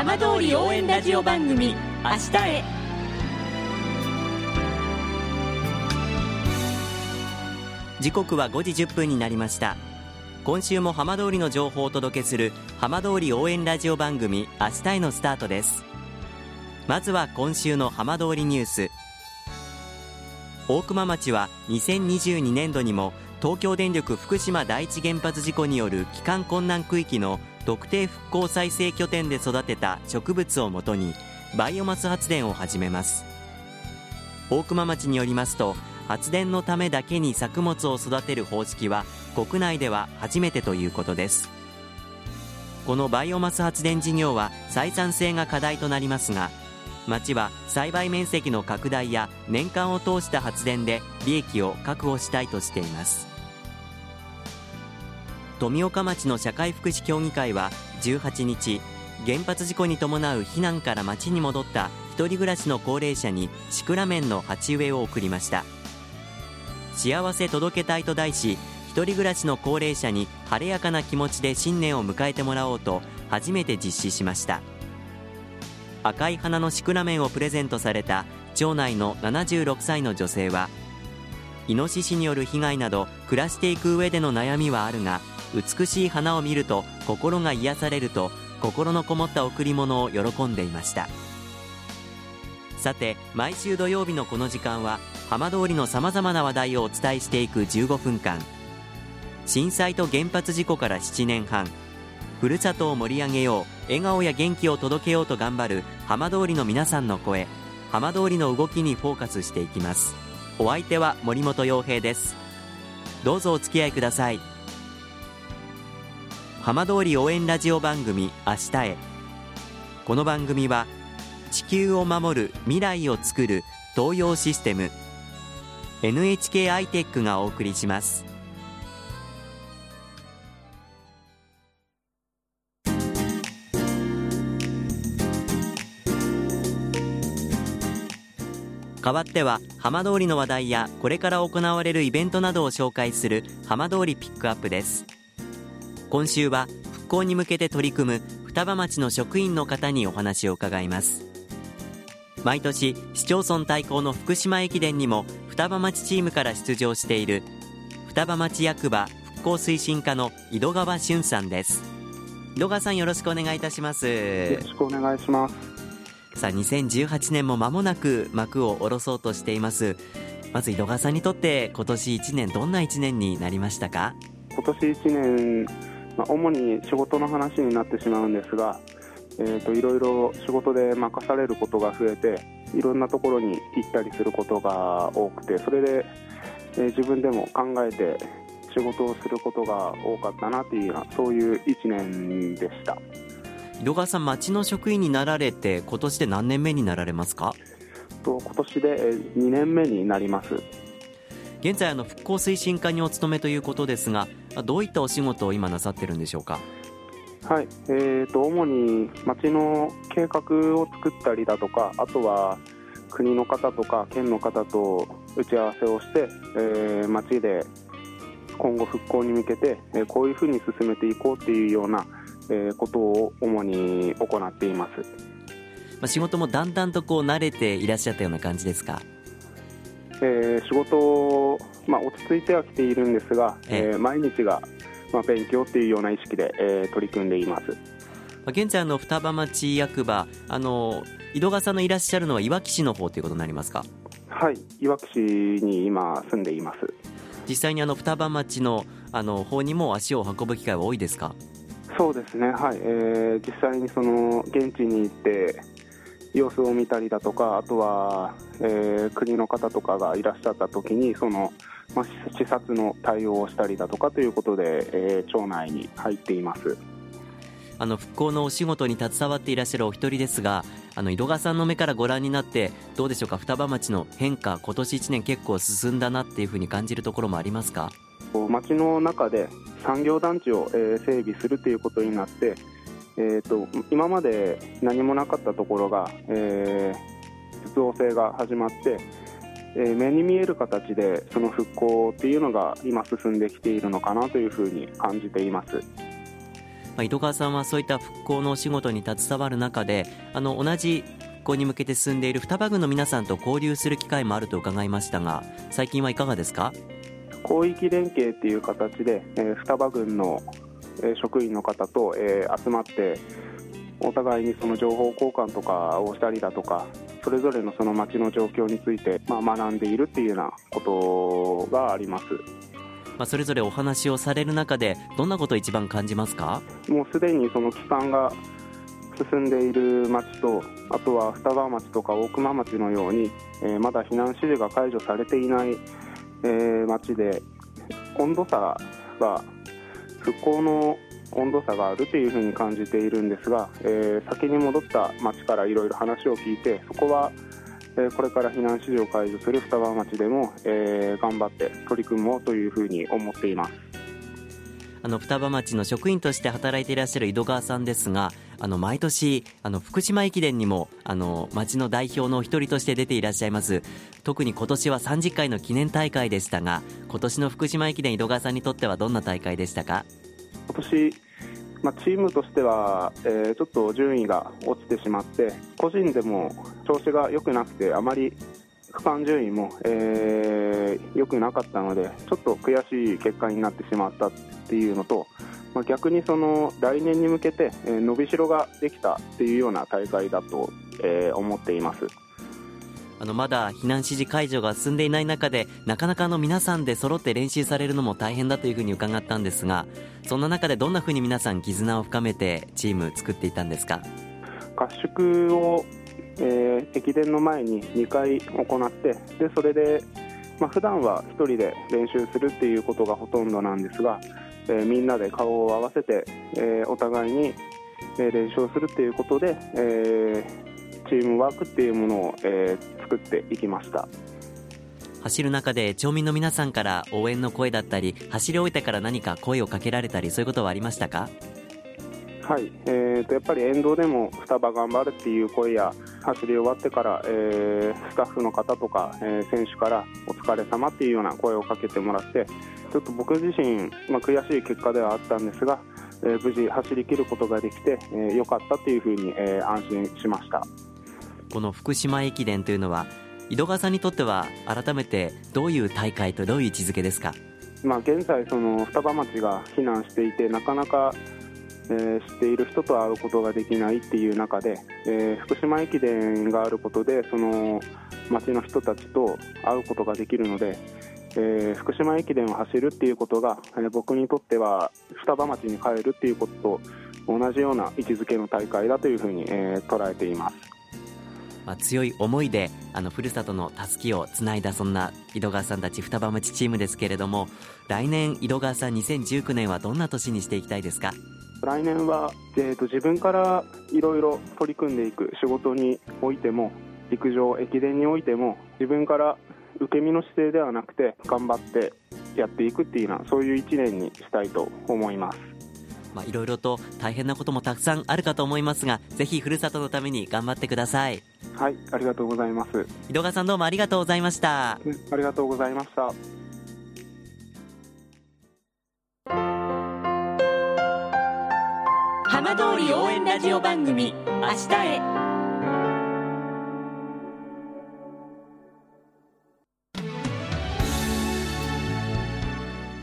浜通り応援ラジオ番組「明日へ」時刻は5時1分になりました。今週も浜通りの情報をお届けする浜通り応援ラジオ番組明日へのスタートです。まずは今週の浜通りニュース。大熊町は2022年度にも東京電力福島第一原発事故による帰還困難区域の特定復興再生拠点で育てた植物をもとにバイオマス発電を始めます。大熊町によりますと発電のためだけに作物を育てる方式は国内では初めてということです。このバイオマス発電事業は採算性が課題となりますが町は栽培面積の拡大や年間を通した発電で利益を確保したいとしています。富岡町の社会福祉協議会は18日原発事故に伴う避難から町に戻った一人暮らしの高齢者にシクラメンの鉢植えを送りました。幸せ届けたいと題し一人暮らしの高齢者に晴れやかな気持ちで新年を迎えてもらおうと初めて実施しました。赤い花のシクラメンをプレゼントされた町内の76歳の女性はイノシシによる被害など暮らしていく上での悩みはあるが美しい花を見ると心が癒されると心のこもった贈り物を喜んでいました。さて毎週土曜日のこの時間は浜通りのさまざまな話題をお伝えしていく15分間。震災と原発事故から7年半。ふるさとを盛り上げよう笑顔や元気を届けようと頑張る浜通りの皆さんの声。浜通りの動きにフォーカスしていきます。お相手は森本洋平です。どうぞお付き合いください。浜通り応援ラジオ番組明日へ。この番組は地球を守る未来をつくる東洋システム NHK アイテックがお送りします。代わっては浜通りの話題やこれから行われるイベントなどを紹介する浜通りピックアップです。今週は復興に向けて取り組む双葉町の職員の方にお話を伺います。毎年市町村対抗の福島駅伝にも双葉町チームから出場している双葉町役場復興推進課の井戸川俊さんです。井戸川さんよろしくお願いいたします。よろしくお願いします。さあ2018年も間もなく幕を下ろそうとしています。まず井戸川さんにとって今年1年どんな1年になりましたか？今年1年、まあ、主に仕事の話になってしまうんですが、えーと、いろいろ仕事で任されることが増えていろんなところに行ったりすることが多くてそれで、えー、自分でも考えて仕事をすることが多かったなというそういう1年でした。井戸川さん町の職員になられて今年で何年目になられますか？と今年で2年目になります現在あの復興推進課にお勤めということですがどういったお仕事を今なさってるんでしょうか？はい、えーと、主に町の計画を作ったりだとかあとは国の方とか県の方と打ち合わせをして、えー、町で今後復興に向けて、えー、こういうふうに進めていこうっていうような、えー、ことを主に行っています、まあ、仕事もだんだんとこう慣れていらっしゃったような感じですか？えー、仕事、まあ、落ち着いてはきているんですが、えー、毎日が、まあ、勉強っていうような意識で、えー、取り組んでいます。現在の双葉町役場あの井戸川さんのいらっしゃるのはいわき市の方ということになりますか？はいいわき市に今住んでいます。実際にあの双葉町のあの方にも足を運ぶ機会は多いですか？そうですねはい、えー、実際にその現地に行って様子を見たりだとかあとは、えー、国の方とかがいらっしゃった時にその、まあ、視察の対応をしたりだとかということで、えー、町内に入っています。あの復興のお仕事に携わっていらっしゃるお一人ですがあの井戸川さんの目からご覧になってどうでしょうか？双葉町の変化今年1年結構進んだなっていうふうに感じるところもありますか？町の中で産業団地を、えー、整備するということになってえーと、今まで何もなかったところが、えー、実用性が始まって、えー、目に見える形でその復興っていうのが今進んできているのかなというふうに感じています。あ、井戸川さんはそういった復興のお仕事に携わる中であの同じ復興に向けて進んでいる双葉郡の皆さんと交流する機会もあると伺いましたが最近はいかがですか？広域連携っていう形で、えー、双葉郡の、えー、職員の方と、えー、集まってお互いにその情報交換とかをしたりだとかそれぞれのその町の状況について、まあ、学んでいるっていうようなことがあります。まあ、それぞれお話をされる中でどんなことを一番感じますか？もうすでにその帰還が進んでいる町とあとは双葉町とか大熊町のように、えー、まだ避難指示が解除されていない、えー、町で温度差が復興の温度差があるというふうに感じているんですが、えー、先に戻った町からいろいろ話を聞いてそこは、えー、これから避難指示を解除する双葉町でも、えー、頑張って取り組もうというふうに思っています。あの双葉町の職員として働いていらっしゃる井戸川さんですがあの毎年あの福島駅伝にもあの町の代表の一人として出ていらっしゃいます。特に今年は30回の記念大会でしたが今年の福島駅伝井戸川さんにとってはどんな大会でしたか？今年、まあ、チームとしては、えー、ちょっと順位が落ちてしまって個人でも調子が良くなくてあまり区間順位も、えー、良くなかったのでちょっと悔しい結果になってしまった。っていうのと、まあ、逆にその来年に向けて、えー、伸びしろができたっていうような大会だと、えー、思っています。あのまだ避難指示解除が進んでいない中でなかなかの皆さんで揃って練習されるのも大変だというふうに伺ったんですがそんな中でどんなふうに皆さん絆を深めてチーム作っていたんですか？合宿を、えー、駅伝の前に2回行ってでそれで、まあ普段は1人で練習するっていうことがほとんどなんですが、えー、みんなで顔を合わせて、えー、お互いに練習をするっていうことで、えー、チームワークっていうものを、えー、作っていきました。走る中で町民の皆さんから応援の声だったり走り終えてから何か声をかけられたりそういうことはありましたか？はい、えーと、やっぱり沿道でも双葉頑張るっていう声や走り終わってから、えー、スタッフの方とか、えー、選手からお疲れ様っていうような声をかけてもらってちょっと僕自身、まあ、悔しい結果ではあったんですが、えー、無事走り切ることができて、えー、よかったっていうふうに、えー、安心しました。この福島駅伝というのは井戸川さんにとっては改めてどういう大会とどういう位置づけですか、まあ、現在その双葉町が避難していてなかなか、えー、知っている人と会うことができないっていう中で、えー、福島駅伝があることでその町の人たちと会うことができるので、えー、福島駅伝を走るっていうことが、えー、僕にとっては双葉町に帰るっていうことと同じような位置づけの大会だというふうに、えー、捉えています。まあ、強い思いであのふるさとのたすきをつないだそんな井戸川さんたち双葉町チームですけれども来年井戸川さん2019年はどんな年にしていきたいですか？来年は、えーと、自分からいろいろ取り組んでいく仕事においても陸上駅伝においても自分から受け身の姿勢ではなくて頑張ってやっていくっていうのはそういう1年にしたいと思います。まあ、いろいろと大変なこともたくさんあるかと思いますがぜひふるさとのために頑張ってください。はいありがとうございます。井戸川さんどうもありがとうございました。ありがとうございました。浜通り応援ラジオ番組明日へ